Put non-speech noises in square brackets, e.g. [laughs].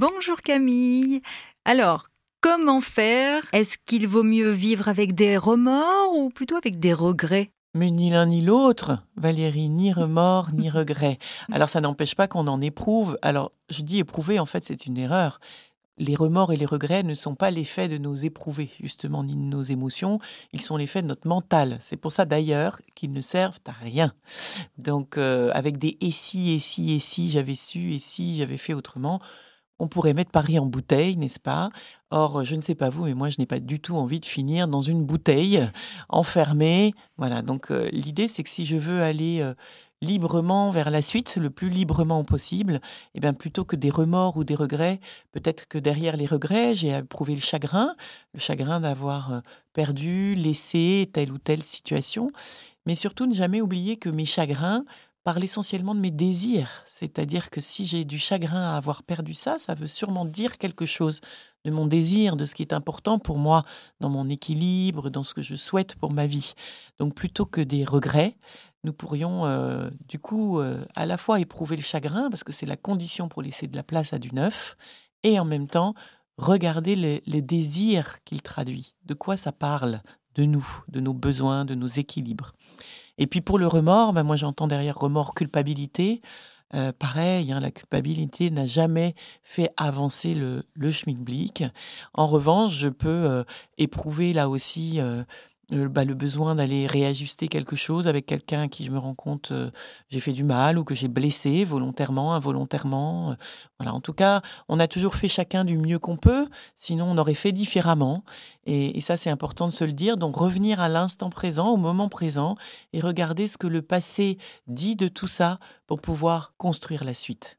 Bonjour Camille. Alors, comment faire? Est-ce qu'il vaut mieux vivre avec des remords ou plutôt avec des regrets? Mais ni l'un ni l'autre, Valérie, ni remords, ni [laughs] regrets. Alors ça n'empêche pas qu'on en éprouve. Alors je dis éprouver, en fait c'est une erreur. Les remords et les regrets ne sont pas l'effet de nos éprouvés, justement, ni de nos émotions, ils sont l'effet de notre mental. C'est pour ça d'ailleurs qu'ils ne servent à rien. Donc euh, avec des et si, et si, et si, j'avais su, et si, j'avais fait autrement, on pourrait mettre Paris en bouteille, n'est-ce pas? Or, je ne sais pas vous, mais moi, je n'ai pas du tout envie de finir dans une bouteille, enfermée. Voilà, donc euh, l'idée, c'est que si je veux aller euh, librement vers la suite, le plus librement possible, eh bien, plutôt que des remords ou des regrets, peut-être que derrière les regrets, j'ai éprouvé le chagrin, le chagrin d'avoir euh, perdu, laissé telle ou telle situation, mais surtout ne jamais oublier que mes chagrins essentiellement de mes désirs. C'est-à-dire que si j'ai du chagrin à avoir perdu ça, ça veut sûrement dire quelque chose de mon désir, de ce qui est important pour moi dans mon équilibre, dans ce que je souhaite pour ma vie. Donc plutôt que des regrets, nous pourrions euh, du coup euh, à la fois éprouver le chagrin, parce que c'est la condition pour laisser de la place à du neuf, et en même temps regarder les désirs qu'il traduit, de quoi ça parle de nous, de nos besoins, de nos équilibres? Et puis pour le remords, ben moi j'entends derrière remords culpabilité. Euh, pareil, hein, la culpabilité n'a jamais fait avancer le, le. En revanche, je peux euh, éprouver là aussi euh, euh, bah, le besoin d'aller réajuster quelque chose avec quelqu'un à qui je me rends compte euh, j'ai fait du mal ou que j'ai blessé volontairement, involontairement. Euh, voilà, en tout cas, on a toujours fait chacun du mieux qu'on peut, sinon on aurait fait différemment. Et, et ça, c'est important de se le dire. Donc revenir à l'instant présent, au moment présent, et regarder ce que le passé dit de tout ça pour pouvoir construire la suite.